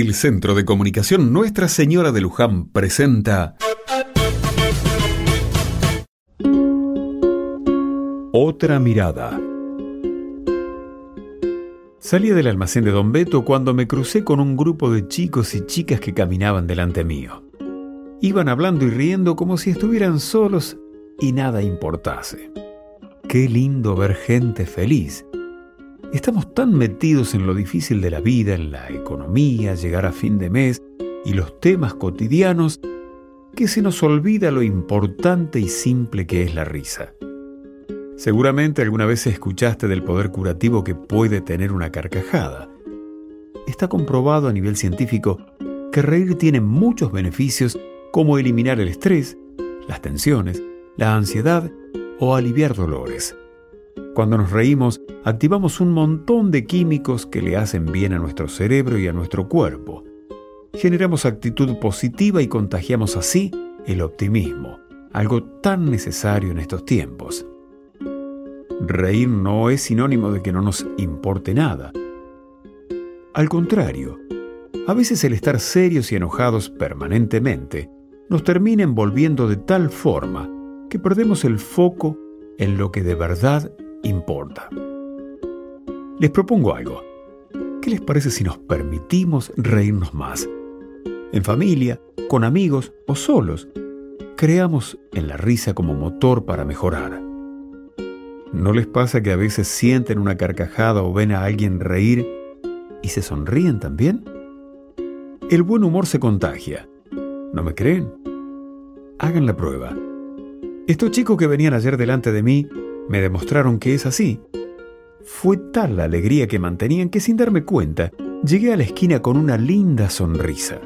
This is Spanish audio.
El Centro de Comunicación Nuestra Señora de Luján presenta Otra mirada. Salí del almacén de Don Beto cuando me crucé con un grupo de chicos y chicas que caminaban delante mío. Iban hablando y riendo como si estuvieran solos y nada importase. Qué lindo ver gente feliz. Estamos tan metidos en lo difícil de la vida, en la economía, llegar a fin de mes y los temas cotidianos, que se nos olvida lo importante y simple que es la risa. Seguramente alguna vez escuchaste del poder curativo que puede tener una carcajada. Está comprobado a nivel científico que reír tiene muchos beneficios como eliminar el estrés, las tensiones, la ansiedad o aliviar dolores. Cuando nos reímos, activamos un montón de químicos que le hacen bien a nuestro cerebro y a nuestro cuerpo. Generamos actitud positiva y contagiamos así el optimismo, algo tan necesario en estos tiempos. Reír no es sinónimo de que no nos importe nada. Al contrario, a veces el estar serios y enojados permanentemente nos termina envolviendo de tal forma que perdemos el foco en lo que de verdad importa. Les propongo algo. ¿Qué les parece si nos permitimos reírnos más? En familia, con amigos o solos, creamos en la risa como motor para mejorar. ¿No les pasa que a veces sienten una carcajada o ven a alguien reír y se sonríen también? El buen humor se contagia. ¿No me creen? Hagan la prueba. Estos chicos que venían ayer delante de mí me demostraron que es así. Fue tal la alegría que mantenían que sin darme cuenta llegué a la esquina con una linda sonrisa.